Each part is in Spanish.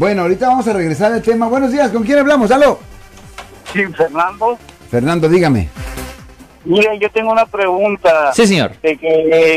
Bueno, ahorita vamos a regresar al tema. Buenos días, ¿con quién hablamos? ¡Aló! Sí, Fernando. Fernando, dígame. Mira, yo tengo una pregunta. Sí, señor. De que,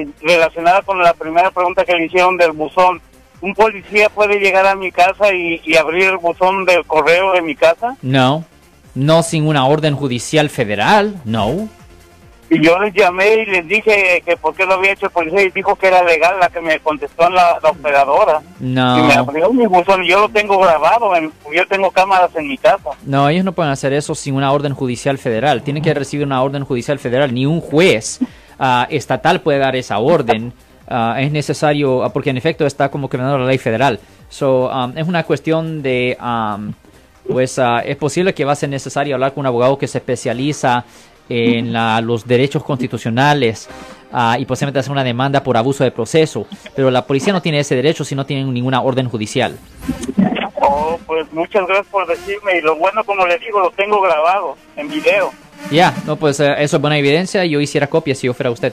eh, relacionada con la primera pregunta que le hicieron del buzón. ¿Un policía puede llegar a mi casa y, y abrir el buzón del correo de mi casa? No. No sin una orden judicial federal. No. Y yo les llamé y les dije que por qué lo había hecho el policía y dijo que era legal la que me contestó la, la operadora. Y me No. abrió mi buzón yo lo tengo grabado. yo tengo cámaras en mi casa. No, ellos no pueden hacer eso sin una orden judicial federal. Tienen que recibir una orden judicial federal. Ni un juez ah, estatal puede dar esa orden. Ah, es necesario, ah, porque en efecto está como creando la ley federal. So, um, es una cuestión de, um, pues ah, es posible que va a ser necesario hablar con un abogado que se especializa en la- los derechos constitucionales ah, y posiblemente hacer una demanda por abuso de proceso. Pero la policía no tiene ese derecho si no tienen ninguna orden judicial. Oh, pues muchas gracias por decirme. Y lo bueno, como le digo, lo tengo grabado en video. Ya, no, pues eh, eso es buena evidencia. Yo hiciera copias si yo fuera usted.